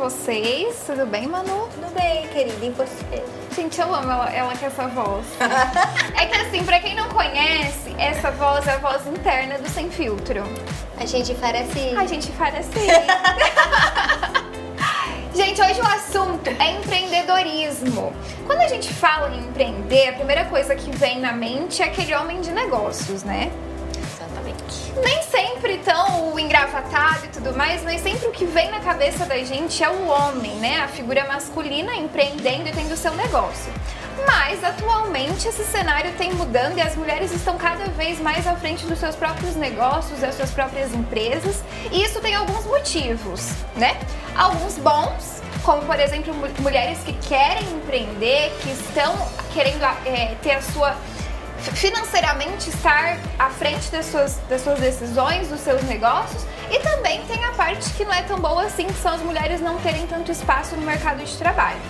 vocês? Tudo bem, Manu? Tudo bem, querida, e você? Gente, eu amo ela, ela com essa voz. é que assim, pra quem não conhece, essa voz é a voz interna do Sem Filtro. A gente parece. A gente faz assim. Gente, hoje o assunto é empreendedorismo. Quando a gente fala em empreender, a primeira coisa que vem na mente é aquele homem de negócios, né? Nem sempre tão engravatado e tudo mais, mas sempre o que vem na cabeça da gente é o homem, né? A figura masculina empreendendo e tendo seu negócio. Mas atualmente esse cenário tem mudando e as mulheres estão cada vez mais à frente dos seus próprios negócios, das suas próprias empresas, e isso tem alguns motivos, né? Alguns bons, como por exemplo mulheres que querem empreender, que estão querendo é, ter a sua financeiramente estar à frente das suas, das suas decisões, dos seus negócios. E também tem a parte que não é tão boa assim, que são as mulheres não terem tanto espaço no mercado de trabalho.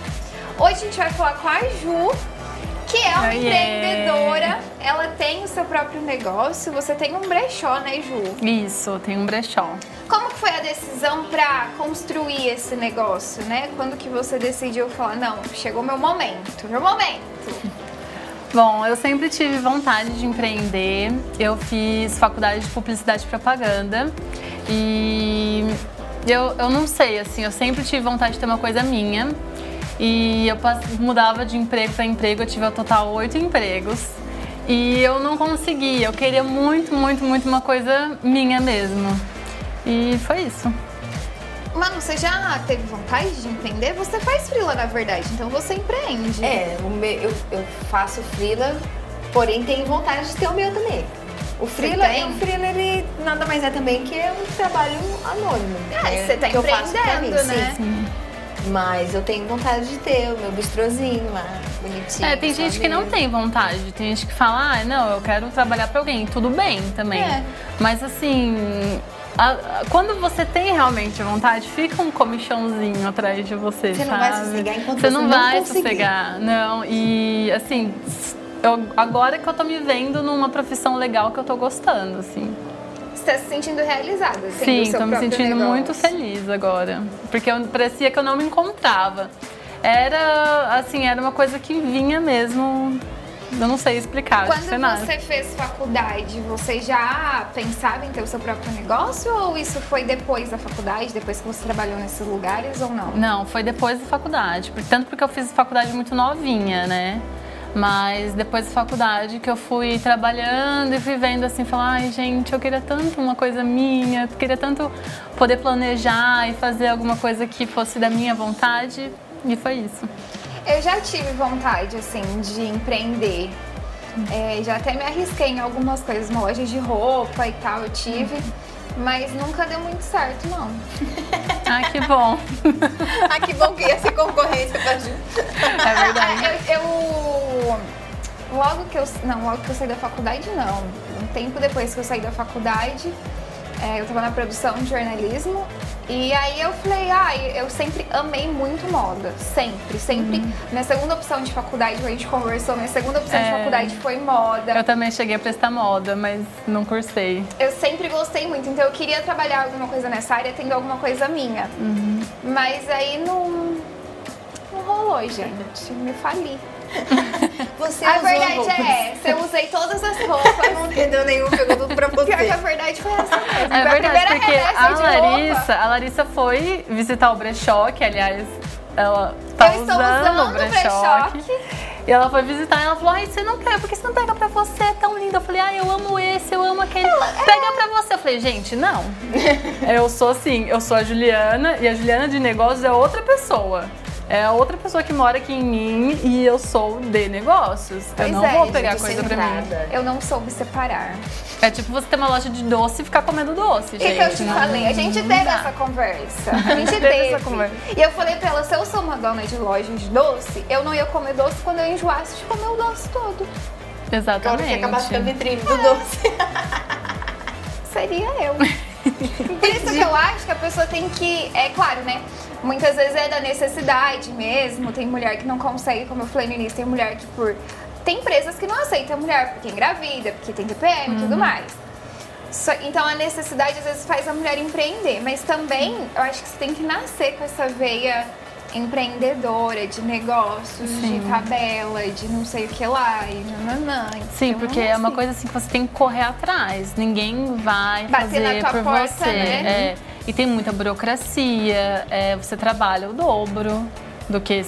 Hoje a gente vai falar com a Ju, que é uma oh, empreendedora. Yeah. Ela tem o seu próprio negócio. Você tem um brechó, né, Ju? Isso, tem um brechó. Como que foi a decisão para construir esse negócio, né? Quando que você decidiu falar, não, chegou meu momento, meu momento. Bom, eu sempre tive vontade de empreender. Eu fiz faculdade de publicidade e propaganda e eu, eu não sei, assim, eu sempre tive vontade de ter uma coisa minha. E eu mudava de emprego para emprego, eu tive ao total oito empregos. E eu não conseguia, eu queria muito, muito, muito uma coisa minha mesmo. E foi isso. Mano, você já teve vontade de empreender? Você faz frila, na verdade, então você empreende. É, eu, eu faço frila, porém tenho vontade de ter o meu também. O freela, o freela ele nada mais é também que é um trabalho anônimo. É, você tá empreendendo, né? Sim. Mas eu tenho vontade de ter o meu bistrozinho lá, bonitinho. É, tem gente que não tem vontade. Tem gente que fala, ah, não, eu quero trabalhar para alguém. Tudo bem também. É. Mas assim, a, quando você tem realmente vontade, fica um comichãozinho atrás de você. Você sabe? não vai sossegar enquanto você, você não, não vai conseguir. sossegar. Não, e assim, eu, agora que eu tô me vendo numa profissão legal que eu tô gostando, assim. Você tá se sentindo realizada? Sim, tô me sentindo negócio. muito feliz agora. Porque eu, parecia que eu não me encontrava. Era, assim, era uma coisa que vinha mesmo eu não sei explicar. Quando você fez faculdade, você já pensava em ter o seu próprio negócio ou isso foi depois da faculdade, depois que você trabalhou nesses lugares ou não? Não, foi depois da faculdade. Tanto porque eu fiz faculdade muito novinha, né? Mas depois da faculdade que eu fui trabalhando e fui vendo assim, falar, ai gente, eu queria tanto uma coisa minha, eu queria tanto poder planejar e fazer alguma coisa que fosse da minha vontade. E foi isso. Eu já tive vontade, assim, de empreender. É, já até me arrisquei em algumas coisas, uma loja de roupa e tal, eu tive. Mas nunca deu muito certo, não. Ah, que bom. ah, que bom que ia ser concorrência pra Ju. É verdade. eu, eu, logo que eu. Não, logo que eu saí da faculdade, não. Um tempo depois que eu saí da faculdade, é, eu estava na produção de jornalismo e aí eu falei, ah, eu sempre amei muito moda, sempre, sempre. Uhum. Minha segunda opção de faculdade, a gente conversou, minha segunda opção é, de faculdade foi moda. Eu também cheguei a prestar moda, mas não cursei. Eu sempre gostei muito, então eu queria trabalhar alguma coisa nessa área, tendo alguma coisa minha. Uhum. Mas aí não, não rolou, gente, me fali. Você a verdade roupas. é essa, eu usei todas as roupas. não entendeu nenhum, pegou tudo pra você. Pior que a verdade foi essa mesmo. É verdade, porque a Larissa, a Larissa foi visitar o brechó, que aliás, ela tá eu usando, usando o brechó. E ela foi visitar e ela falou, ai, você não quer, porque você não pega pra você, é tão lindo. Eu falei, ai, eu amo esse, eu amo aquele. É. Pega pra você. Eu falei, gente, não. eu sou assim, eu sou a Juliana e a Juliana de negócios é outra pessoa é outra pessoa que mora aqui em mim e eu sou de negócios. Pois eu não é, vou pegar coisa pra mim. Eu não soube separar. É tipo você ter uma loja de doce e ficar comendo doce, gente. O que, que eu te não, falei? A gente teve dá. essa conversa. A gente teve. essa conversa. E eu falei pra ela, se eu sou uma dona de loja de doce, eu não ia comer doce quando eu enjoasse de comer o doce todo. Exatamente. Agora que acabasse com a vitrine do doce. Seria eu. Por isso que eu acho que a pessoa tem que, é claro, né? Muitas vezes é da necessidade mesmo. Tem mulher que não consegue, como eu falei no início, tem mulher que por. Tem empresas que não aceitam a mulher porque é engravida, porque tem TPM e tudo uhum. mais. Só- então a necessidade às vezes faz a mulher empreender, mas também eu acho que você tem que nascer com essa veia empreendedora de negócios, de tabela, de não sei o que lá e nananã. Sim, Então, porque é uma assim, coisa assim que você tem que correr atrás. Ninguém vai Bater na fazer tua por porta, você. né? É, e tem muita burocracia, é, você trabalha o dobro do que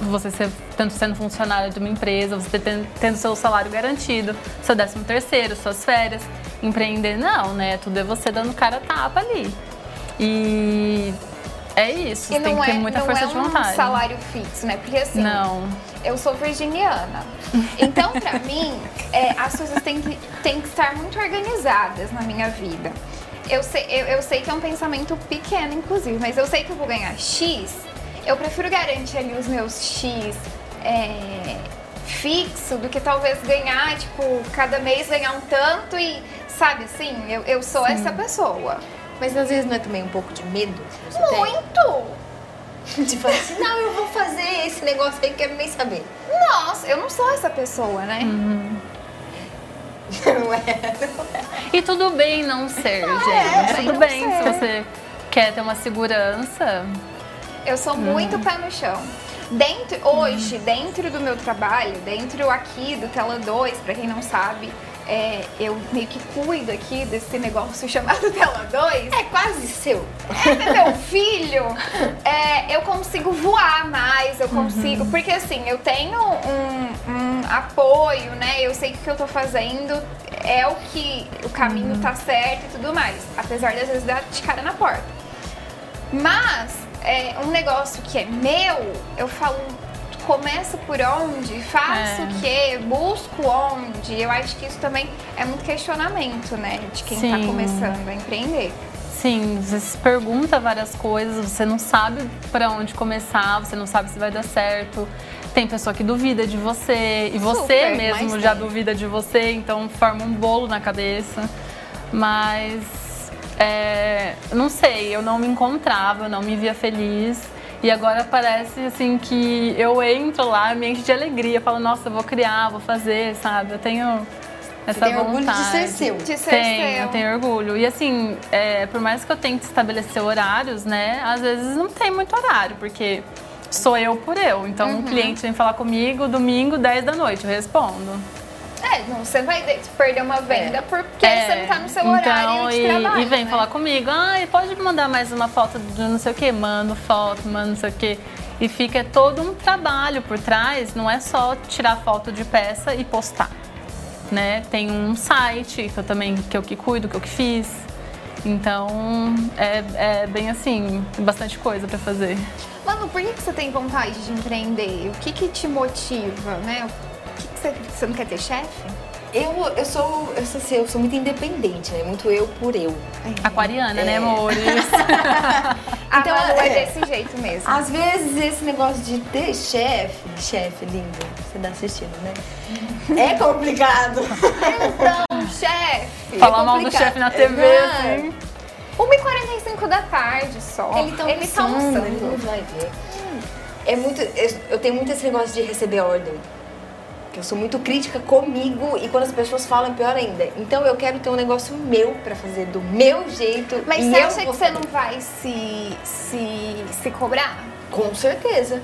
você ser, tanto sendo funcionário de uma empresa, você tendo, tendo seu salário garantido, seu décimo terceiro, suas férias. Empreender não, né? Tudo é você dando cara a tapa ali. E é isso, E tem não que é, ter muita não força é de um vontade. salário fixo, né? Porque assim, Não. eu sou virginiana. Então, pra mim, é, as coisas têm que, têm que estar muito organizadas na minha vida. Eu sei, eu, eu sei que é um pensamento pequeno, inclusive, mas eu sei que eu vou ganhar X. Eu prefiro garantir ali os meus X é, fixo do que talvez ganhar, tipo, cada mês ganhar um tanto e, sabe assim, eu, eu sou essa pessoa. Mas às vezes não é também um pouco de medo? tem? Muito! De falar assim, não, eu vou fazer esse negócio aí, quero nem saber. Nossa, eu não sou essa pessoa, né? Não é? E tudo bem não ser, é, gente. bem tudo não bem ser. se você quer ter uma segurança. Eu sou muito pé no chão. Dentro, hoje, dentro do meu trabalho, dentro aqui do Tela 2, pra quem não sabe, é, eu meio que cuido aqui desse negócio chamado Tela 2. É quase seu. É meu filho, é, eu consigo voar mais, eu consigo. Porque assim, eu tenho um, um apoio, né? Eu sei que o que eu tô fazendo é o que o caminho tá certo e tudo mais. Apesar de às vezes dar de cara na porta. Mas é, um negócio que é meu, eu falo. Começo por onde, faço É. o quê, busco onde. Eu acho que isso também é muito questionamento, né? De quem tá Sim. começando a empreender. Sim, você se pergunta várias coisas, você não sabe pra onde começar, você não sabe se vai dar certo. Tem pessoa que duvida de você e você Super, mesmo já tem. duvida de você, então forma um bolo na cabeça. Mas é, não sei, eu não me encontrava, eu não me via feliz. E agora parece assim que eu entro lá, me enche de alegria, falo, nossa, eu vou criar, vou fazer, sabe? Eu tenho essa tem orgulho de vontade. ser seu. De ser Tenho, seu. eu tenho orgulho. E assim, é, por mais que eu tente estabelecer horários, né? Às vezes não tem muito horário, porque sou eu por eu. Então Uhum. o cliente vem falar comigo domingo, 10 da noite, eu respondo. É, não, você vai de- perder uma venda porque É, você não tá no seu horário então, de e, trabalho. E vem né? falar comigo, ai, pode mandar mais uma foto de não sei o que, mando foto, mando não sei o que. E fica todo um trabalho por trás, não é só tirar foto de peça e postar. Né? Tem um site que eu também que eu que cuido, que eu que fiz. Então é, é bem assim, tem bastante coisa pra fazer. Mano, por que, que você tem vontade de empreender? O que que te motiva, né? Você, você não quer ter chefe? Eu, eu, sou, eu, sou, assim, eu sou muito independente, né? Muito eu por eu. Aquariana, né, É. amores? A Então, Manu é, é. desse jeito mesmo. Às vezes esse negócio de ter chefe, chefe lindo, você tá assistindo, né? É complicado. Então, chefe, Falar mal do chefe na TV, assim. 1h45 da tarde só. Ele tá Ele tá almoçando, ele não vai ver. É muito, eu, eu tenho muito esse negócio de receber ordem. Que eu sou muito crítica comigo e quando as pessoas falam, pior ainda. Então eu quero ter um negócio meu pra fazer do meu jeito. Mas você eu acha que você não vai se, se, se cobrar? Com certeza.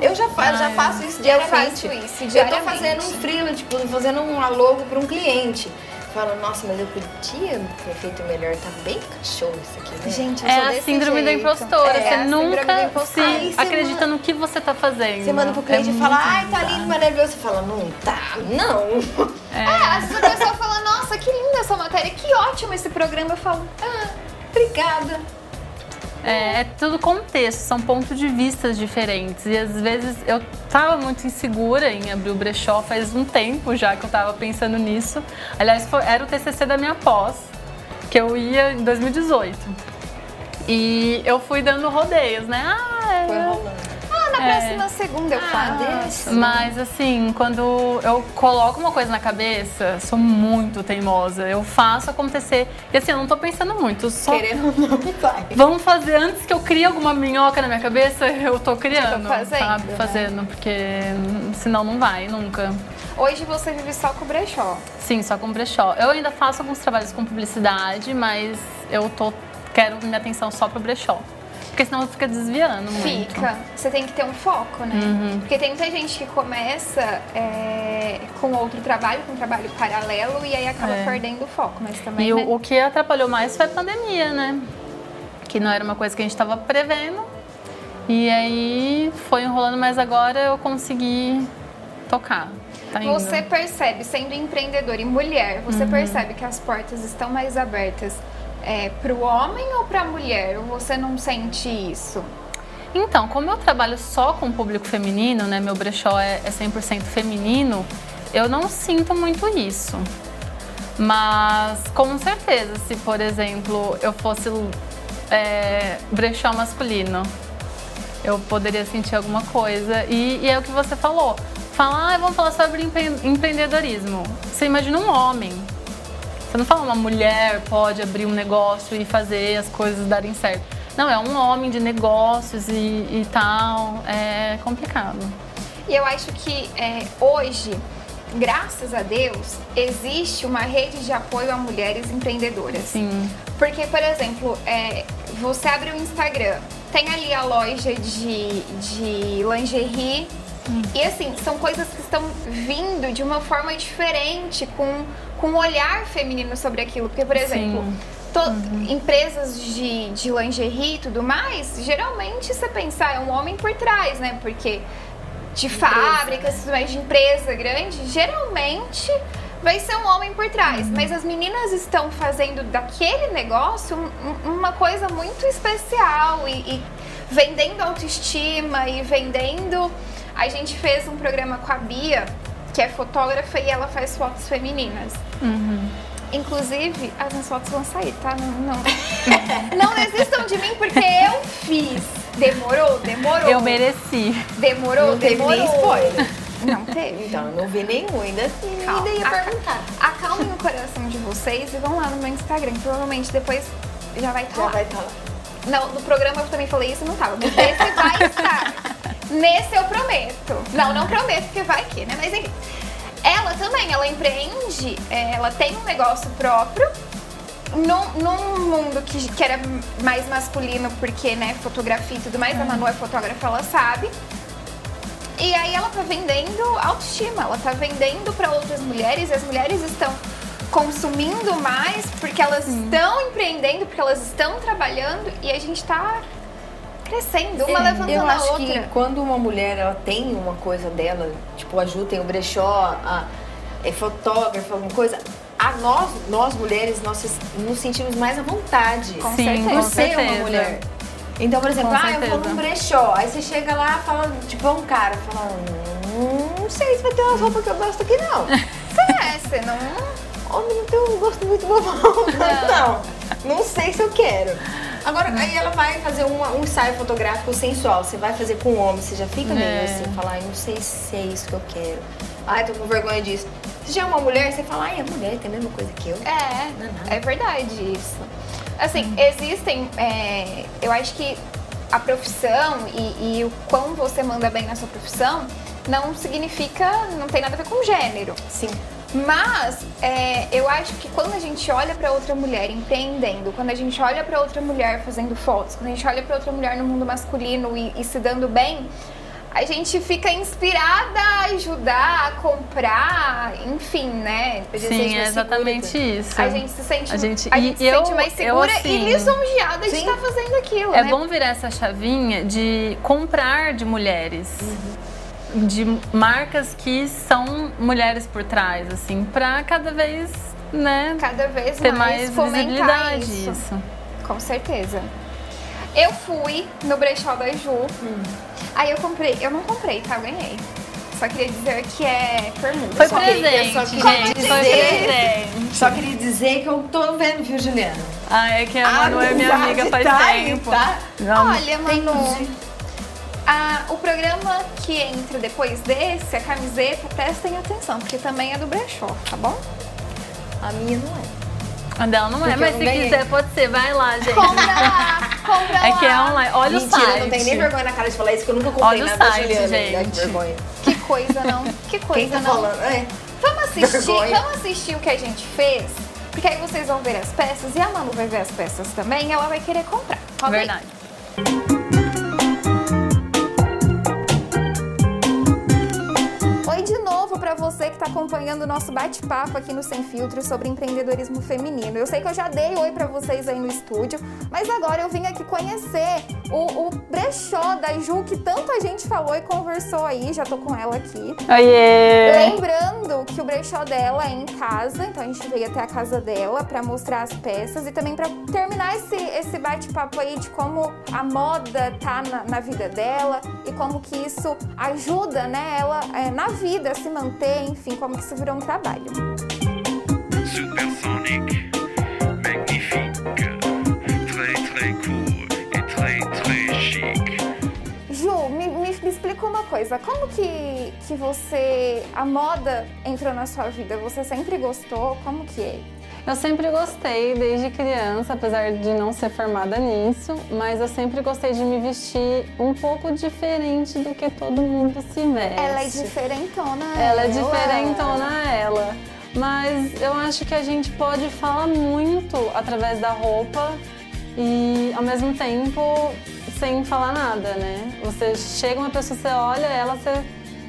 eu já, fa já Ai. faço isso Eu diariamente. faço isso Eu tô diariamente. fazendo um freela, tipo, fazendo um logo pra um cliente. Fala, nossa, mas eu podia ter feito melhor. Tá bem cachorro isso aqui, né? Gente, eu É sou a desse síndrome da jeito. impostora. É, você a síndrome da nunca impostora. se Aí você acredita no que você tá fazendo. Você manda pro cliente É e fala, ai, tá lindo, maravilhoso. Você fala, não tá, não. É, às vezes a pessoa fala, nossa, que linda essa matéria, que ótimo esse programa. Eu falo, ah, Obrigada. É, é tudo contexto, são pontos de vistas diferentes. E às vezes eu tava muito insegura em abrir o brechó faz um tempo já que eu tava pensando nisso. Aliás, foi- era o TCC da minha pós, que eu ia em 2018. E eu fui dando rodeios, né? Ah, Foi é, rolando. Ah, na É. próxima segunda eu Ah, faço. deixa. Mas assim, quando eu coloco uma coisa na cabeça, sou muito teimosa. Eu faço acontecer. E assim, eu não tô pensando muito. Só Querendo ou não, vai. Vamos fazer antes que eu crie alguma minhoca na minha cabeça, eu tô criando. Eu tô fazendo, Sabe? né? Fazendo, porque senão não vai nunca. Hoje você vive só com brechó. Sim, só com brechó. Eu ainda faço alguns trabalhos com publicidade, mas eu tô quero minha atenção só pro brechó. Porque senão fica desviando muito. Fica. Você tem que ter um foco, né? Uhum. Porque tem muita gente que começa é, com outro trabalho, com um trabalho paralelo, e aí acaba É. perdendo o foco. Mas também. E né? o, o que atrapalhou mais foi a pandemia, né? Que não era uma coisa que a gente estava prevendo. E aí foi enrolando, mas agora eu consegui tocar. Tá. Você percebe, sendo empreendedora e mulher, você Uhum. percebe que as portas estão mais abertas é, para o homem ou para a mulher? Você não sente isso? Então, como eu trabalho só com o público feminino, né? Meu brechó é, é 100% feminino, eu não sinto muito isso. Mas, com certeza, se, por exemplo, eu fosse é, brechó masculino, eu poderia sentir alguma coisa. E, e é o que você falou. Falar, ah, vamos falar sobre empre- empreendedorismo. Você imagina um homem. Você não fala uma mulher pode abrir um negócio e fazer as coisas darem certo. Não, é um homem de negócios e, e tal. É complicado. E eu acho que é, hoje, graças a Deus, existe uma rede de apoio a mulheres empreendedoras. Sim. Porque, por exemplo, é, você abre o Instagram, tem ali a loja de, de lingerie. E assim, são coisas que estão vindo de uma forma diferente, com, com um olhar feminino sobre aquilo. Porque, por exemplo, to- empresas de, de lingerie e tudo mais, geralmente você pensar é um homem por trás, né? Porque de fábricas, tudo mais, de empresa grande, geralmente vai ser um homem por trás. Mas as meninas estão fazendo daquele negócio um- uma coisa muito especial e, e vendendo autoestima e vendendo. A gente fez um programa com a Bia, que é fotógrafa e ela faz fotos femininas. Inclusive, as minhas fotos vão sair, tá? Não, não. não desistam de mim porque eu fiz. Demorou, demorou. Eu mereci. Demorou, Não teve demorou. nem spoiler. Não teve. Então, eu não vi nenhum, ainda assim, Calma. ainda ia perguntar. Acalmem o coração de vocês e vão lá no meu Instagram. Provavelmente depois já vai estar Já lá. vai estar lá. Não, no programa eu também falei isso e não tava. Mas nesse vai estar. Nesse eu prometo. Não, não prometo, porque vai que, né? Mas enfim. Ela também, ela empreende, é, ela tem um negócio próprio. Num, num mundo que, que era mais masculino, porque, né, fotografia e tudo mais, a Manu é fotógrafa, ela sabe. E aí ela tá vendendo autoestima, ela tá vendendo para outras mulheres e as mulheres estão consumindo mais porque elas estão empreendendo, porque elas estão trabalhando e a gente tá crescendo, uma levantando Eu a acho outra. que quando uma mulher ela tem uma coisa dela, tipo a Ju tem o brechó, a, é fotógrafa, alguma coisa, a nós, nós mulheres, nós nos sentimos mais à vontade Com Sim, certeza. por ser certeza. uma mulher. Então, por exemplo, Com ah, eu vou num brechó. Aí você chega lá fala, tipo, é um cara, fala, hum, não sei se vai ter umas roupas que eu gosto aqui não. É, você não. Homem não tem um gosto muito bom, não. Não sei se eu quero. Agora, aí ela vai fazer uma- um ensaio fotográfico sensual. Você vai fazer com um homem, você já fica meio É. assim, falar, ai, não sei se é isso que eu quero. Ai, tô com vergonha disso. Se já é uma mulher, você fala, ai, a mulher tem a mesma coisa que eu. É, é verdade isso. Assim, existem. é, eu acho que a profissão e, e o quão você manda bem na sua profissão não significa. não tem nada a ver com gênero. Sim. Mas é, eu acho que quando a gente olha pra outra mulher empreendendo, quando a gente olha pra outra mulher fazendo fotos, quando a gente olha pra outra mulher no mundo masculino e, e se dando bem, a gente fica inspirada a ajudar, a comprar, enfim, né? Sim, é exatamente segura. isso. A gente se sente, A gente- a e gente se eu- sente mais eu, segura e assim, lisonjeada de estar fazendo aquilo, É né? bom virar essa chavinha de comprar de mulheres. De marcas que são mulheres por trás, assim, pra cada vez, né, Cada vez ter mais, mais fomentar visibilidade isso. isso. Com certeza. Eu fui no brechó da Ju. Aí eu comprei. Eu não comprei, tá? Eu ganhei. Só queria dizer que é permuta. Foi Só queria- presente, só gente, queria foi dizer- presente. Só queria dizer que eu tô vendo, viu, Juliana? Ah, é que a Manu é minha amiga faz tá aí, tempo. tá? Olha, Manu, a- o programa que entra depois desse, a camiseta, prestem atenção, porque também é do brechó, tá bom? A minha não é. a dela não é, Porque mas se ganhei. quiser pode ser, vai lá, gente. Compra lá, compra É que é lá. online. Olha o Mentira, site. não tem nem vergonha na cara de falar isso, que eu nunca comprei Olha o nada da site, Juliana. Ai, que gente. vergonha. Que coisa, não. Que coisa, Quem tá não. falando? É. Vamos assistir, Vergonha. vamos assistir o que a gente fez? Porque aí vocês vão ver as peças e a Manu vai ver as peças também e ela vai querer comprar. Aí. Verdade. Oi de novo para você que está acompanhando o nosso bate-papo aqui no Sem Filtro sobre empreendedorismo feminino. Eu sei que eu já dei oi para vocês aí no estúdio, mas agora eu vim aqui conhecer o, o brechó da Ju que tanta gente falou e conversou aí. Já tô com ela aqui. Oiê! Lembrando que o brechó dela é em casa, então a gente veio até a casa dela para mostrar as peças e também para terminar esse, esse bate-papo aí de como a moda tá na, na vida dela e como que isso ajuda, né, ela é, na vida a se manter, enfim, como que isso virou um trabalho. Supersonic, magnifique, très très cool et très très chic. Ju, me, me, me explica uma coisa, como que, que você, a moda entrou na sua vida? Você sempre gostou? Como que é? Eu sempre gostei desde criança, apesar de não ser formada nisso, mas eu sempre gostei de me vestir um pouco diferente do que todo mundo se veste. Ela é diferentona. Ela é diferentona, ela. Mas eu acho que a gente pode falar muito através da roupa e ao mesmo tempo sem falar nada, né? Você chega uma pessoa, você olha ela, você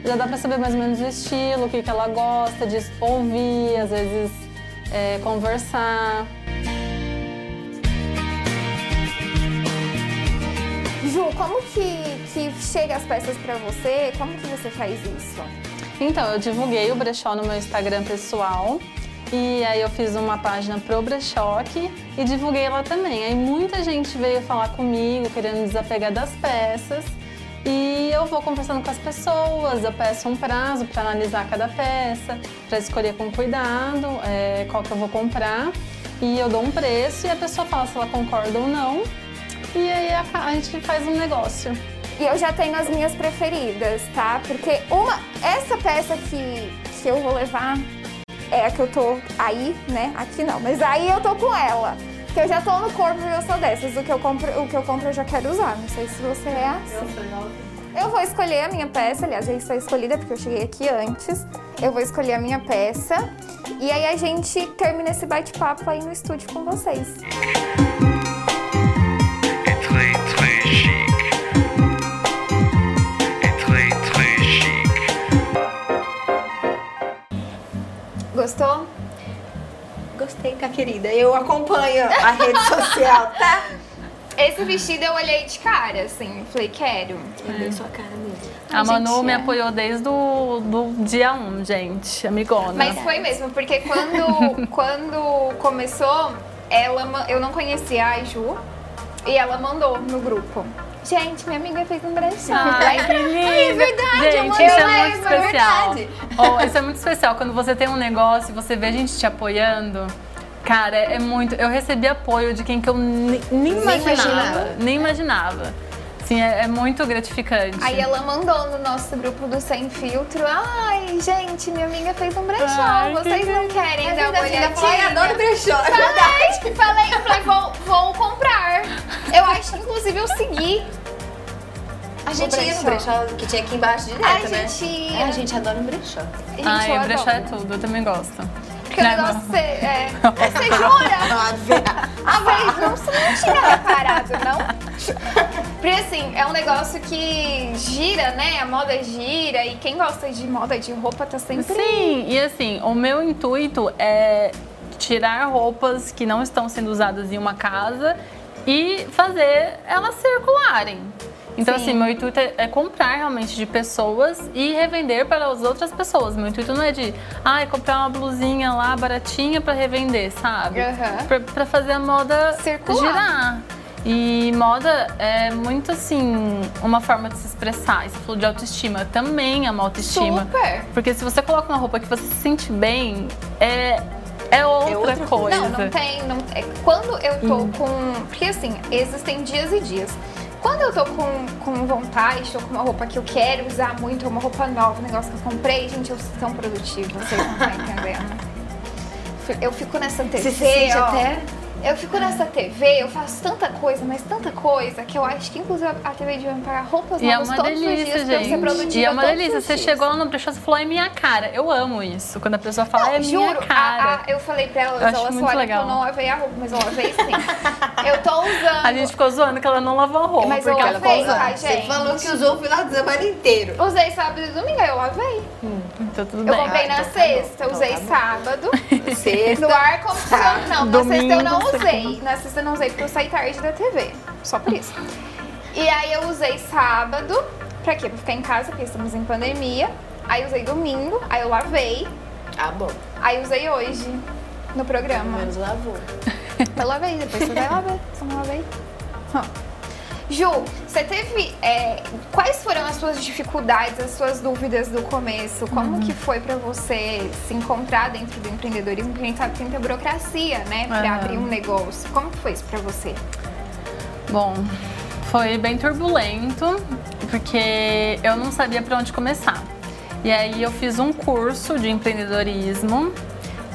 já dá pra saber mais ou menos o estilo, o que, que ela gosta de ouvir, às vezes é, conversar. Ju, como que, que chega as peças pra você? Como que você faz isso? Então, eu divulguei o brechó no meu Instagram pessoal. E aí eu fiz uma página pro brechó aqui e divulguei lá também. Aí muita gente veio falar comigo, querendo desapegar das peças. E eu vou conversando com as pessoas, eu peço um prazo para analisar cada peça, para escolher com cuidado é, qual que eu vou comprar. E eu dou um preço e a pessoa fala se ela concorda ou não. E aí a, a gente faz um negócio. E eu já tenho as minhas preferidas, tá? Porque uma, essa peça que, que eu vou levar é a que eu tô aí, né? Aqui não, mas aí eu tô com ela. Porque eu já tô no corpo e eu sou dessas. O que eu compro, o que eu compro eu já quero usar. Não sei se você é assim. Eu vou escolher a minha peça, aliás, já está escolhida porque eu cheguei aqui antes. Eu vou escolher a minha peça e aí a gente termina esse bate-papo aí no estúdio com vocês. Et Gostei, tá, querida? Eu acompanho a rede social, tá? Esse vestido eu olhei de cara, assim, falei, quero. É bem sua cara mesmo. A Ai, Manu gente, me é. apoiou desde o do dia 1, gente, amigona. Mas foi mesmo, porque quando, quando começou, ela, eu não conhecia a Ju e ela mandou no grupo. Gente, minha amiga fez um brechó. Ai, que lindo! é verdade, gente, isso é mesmo, muito é especial. verdade. Oh, isso é muito especial. Quando você tem um negócio e você vê a gente te apoiando, cara, é muito. Eu recebi apoio de quem que eu nem, nem imaginava. imaginava. Nem imaginava. Assim, é, é muito gratificante. Aí ela mandou no nosso grupo do Sem Filtro. Ai, gente, minha amiga fez um brechó. Ai, que Vocês não querem É dar uma ai, olhadinha? adoro brechó, é Falei, verdade. falei, eu falei, vou, vou comprar. Eu acho que inclusive eu segui. A gente O ia no brechó. brechó que tinha aqui embaixo direto, A né? gente ia. É, a gente adora um brechó. Gente, Ai, eu o brechó é tudo, eu também gosto. Porque o Não, negócio não. você, é, você jura? Ah, velho, não, você não tinha reparado, não? Porque assim, é um negócio que gira, né? A moda gira e quem gosta de moda de roupa tá sempre. Sim, e assim, o meu intuito é tirar roupas que não estão sendo usadas em uma casa e fazer elas circularem. Então, Sim. assim, meu intuito é, é comprar realmente de pessoas e revender para as outras pessoas. Meu intuito não é de, ai, comprar uma blusinha lá baratinha para revender, sabe? Aham. Pra, pra fazer a moda Circular. girar. E moda é muito assim, uma forma de se expressar. E você falou de autoestima, também é uma autoestima. Super. Porque se você coloca uma roupa que você se sente bem, é, é outra, outra coisa. Não, não tem. Não, é, quando eu tô Hum. com. Porque assim, existem dias e dias. Quando eu tô com, com vontade, tô com uma roupa que eu quero usar muito, uma roupa nova, um negócio que eu comprei, gente, eu sou tão produtiva, vocês não estão entendendo. Eu fico nessa Você TC, se até Eu fico nessa TV, eu faço tanta coisa, mas tanta coisa, que eu acho que inclusive a TV devia me pagar roupas E é novas todos os delícia, dias pra eu ser gente. produtiva E é uma todos delícia. os Você dias. chegou lá no brechó e falou, é minha cara. Eu amo isso. Quando a pessoa fala, Não, é minha juro, cara. a- a- eu falei pra Eu elas muito falaram legal. que eu não lavei a roupa, mas eu lavei sim. eu tô usando. A gente ficou zoando que ela não lavou a roupa. Mas eu porque ela lavei, ficou tá, usando. Você gente? falou que usou o final de semana inteiro. Usei sábado e domingo, eu lavei. Então tudo Eu bem. comprei Ah, na então tá sexta, bom. usei tá sábado. Sexta. No ar condicionado. Não, na Domingo, sexta eu não usei. Na sexta eu não usei porque eu saí tarde da TV. Só por isso. E aí eu usei sábado. Pra quê? Pra ficar em casa, porque estamos em pandemia. Aí usei domingo, aí eu lavei. Ah, bom. Aí usei hoje no Pelo programa. menos lavou. Eu lavei, depois você vai lavar. Se eu não lavei. Hã. Ju, você teve. é, quais foram as suas dificuldades, as suas dúvidas do começo? Como Uhum. que foi pra você se encontrar dentro do empreendedorismo? Porque a gente sabe que tem muita burocracia, né? Pra Aham. abrir um negócio. Como que foi isso pra você? Bom, foi bem turbulento, porque eu não sabia para onde começar. E aí eu fiz um curso de empreendedorismo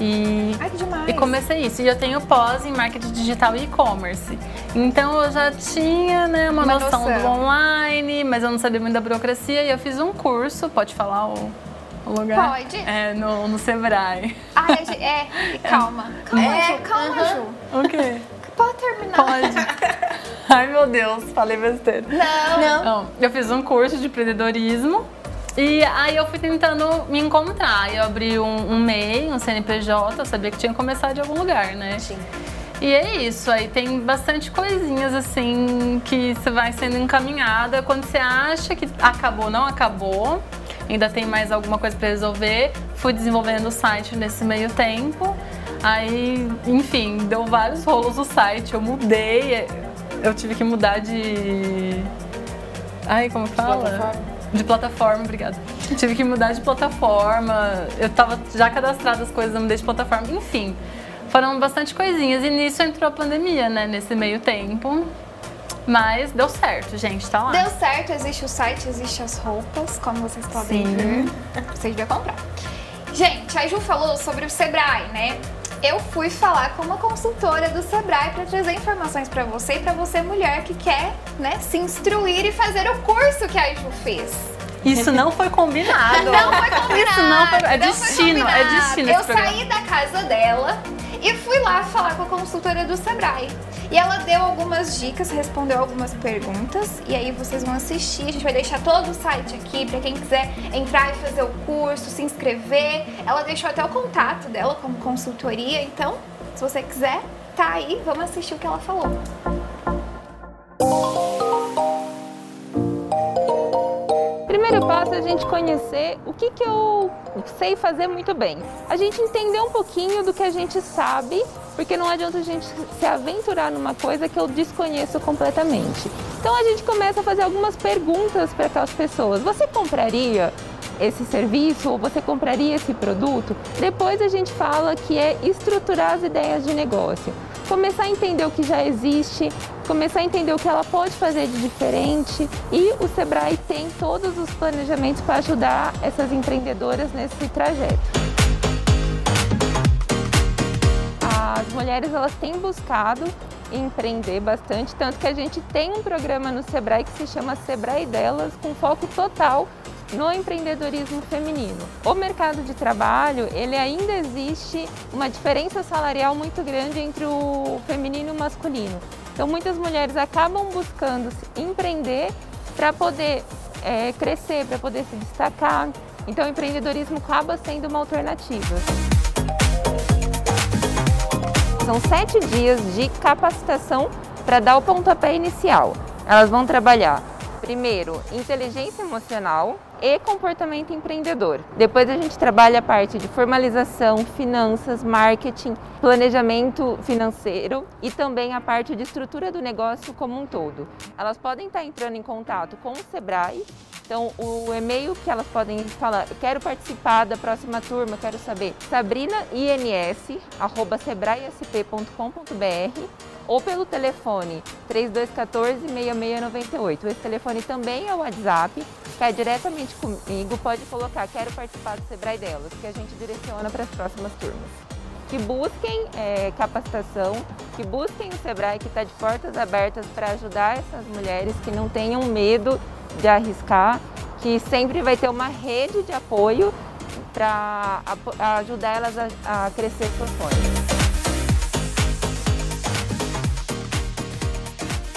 e, Ai, que demais. e comecei isso. E eu tenho pós em marketing digital e e-commerce. Então eu já tinha né, uma, Uma noção, noção. do online, mas eu não sabia muito da burocracia. E eu fiz um curso, pode falar o, o lugar? Pode. É, no, no Sebrae. Ah, é, é, calma. Calma, É, Ju, calma, aham. Ju. O quê? Pode terminar. Pode. Ai, meu Deus, falei besteira. Não. Não. Não, eu fiz um curso de empreendedorismo e aí eu fui tentando me encontrar. Eu abri um, um MEI, um CNPJ, eu sabia que tinha que começar de algum lugar, né? Sim. E é isso, aí tem bastante coisinhas assim que você vai sendo encaminhada. Quando você acha que acabou, não acabou, ainda tem mais alguma coisa para resolver. Fui desenvolvendo o site nesse meio tempo. Aí, enfim, deu vários rolos o site. Eu mudei, eu tive que mudar de. Ai, como fala? De plataforma, obrigada. Tive que mudar de plataforma. Eu tava já cadastrada as coisas, eu mudei de plataforma. Enfim, foram bastante coisinhas. E nisso entrou a pandemia, né? Nesse meio tempo. Mas deu certo, gente, tá lá. Deu certo, existe o site, existe as roupas, como vocês podem Sim. ver. Vocês deviam comprar. Gente, a Ju falou sobre o Sebrae, né? Eu fui falar com uma consultora do Sebrae para trazer informações para você e para você mulher que quer, né, se instruir e fazer o curso que a Ju fez. Isso não foi combinado. Não foi combinado. Isso não foi. É não foi destino, é combinado. destino Eu saí da casa dela e fui lá falar com a consultora do Sebrae. E ela deu algumas dicas, respondeu algumas perguntas. E aí vocês vão assistir. A gente vai deixar todo o site aqui para quem quiser entrar e fazer o curso, se inscrever. Ela deixou até o contato dela como consultoria. Então, se você quiser, tá aí. Vamos assistir o que ela falou. A gente conhecer o que, que eu sei fazer muito bem. A gente entender um pouquinho do que a gente sabe, porque não adianta a gente se aventurar numa coisa que eu desconheço completamente. Então a gente começa a fazer algumas perguntas para aquelas pessoas. Você compraria esse serviço ou você compraria esse produto? Depois a gente fala que é estruturar as ideias de negócio. Começar a entender o que já existe, começar a entender o que ela pode fazer de diferente e o Sebrae tem todos os planejamentos para ajudar essas empreendedoras nesse trajeto. As mulheres elas têm buscado empreender bastante, tanto que a gente tem um programa no Sebrae que se chama Sebrae Delas, com foco total no empreendedorismo feminino. O mercado de trabalho, ele ainda existe uma diferença salarial muito grande entre o feminino e o masculino. Então muitas mulheres acabam buscando se empreender para poder é, crescer, para poder se destacar. Então o empreendedorismo acaba sendo uma alternativa. São sete dias de capacitação para dar o pontapé inicial. Elas vão trabalhar, primeiro, inteligência emocional e comportamento empreendedor. Depois a gente trabalha a parte de formalização, finanças, marketing, planejamento financeiro e também a parte de estrutura do negócio como um todo. Elas podem estar entrando em contato com o Sebrae então, o e-mail que elas podem falar, quero participar da próxima turma, quero saber, sabrinains.sebraesp.com.br ou pelo telefone 3214-6698. Esse telefone também é o WhatsApp, que é diretamente comigo, pode colocar, quero participar do Sebrae delas, que a gente direciona para as próximas turmas. Que busquem é, capacitação, que busquem o Sebrae, que está de portas abertas para ajudar essas mulheres, que não tenham medo de arriscar, que sempre vai ter uma rede de apoio para ajudar elas a, a crescer seus sonhos.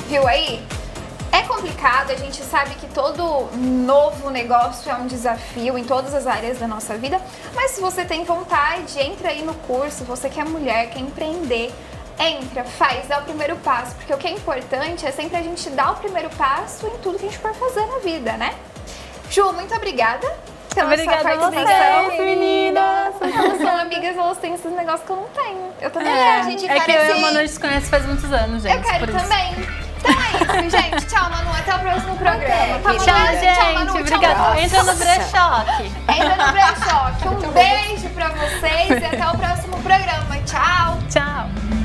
Viu aí? É complicado, a gente sabe que todo novo negócio é um desafio em todas as áreas da nossa vida, mas se você tem vontade, entra aí no curso, você que é mulher, quer empreender, entra, faz, dá o primeiro passo, porque o que é importante é sempre a gente dar o primeiro passo em tudo que a gente for fazer na vida, né? Ju, muito obrigada pela Obrigada sua a participação. vocês, meninas! Elas são amigas, elas têm esses negócios que eu não tenho. Eu também É, a gente É que eu e a Manu se conhece faz muitos anos, gente. Eu quero também. É isso, gente. Tchau, Manu. Até o próximo programa. Tá, Manu? Tchau, gente. Manu. Tchau, Obrigada. Manu. Entra no brechó aqui. Entra no brechó. Um beijo pra vocês e até o próximo programa. Tchau. Tchau.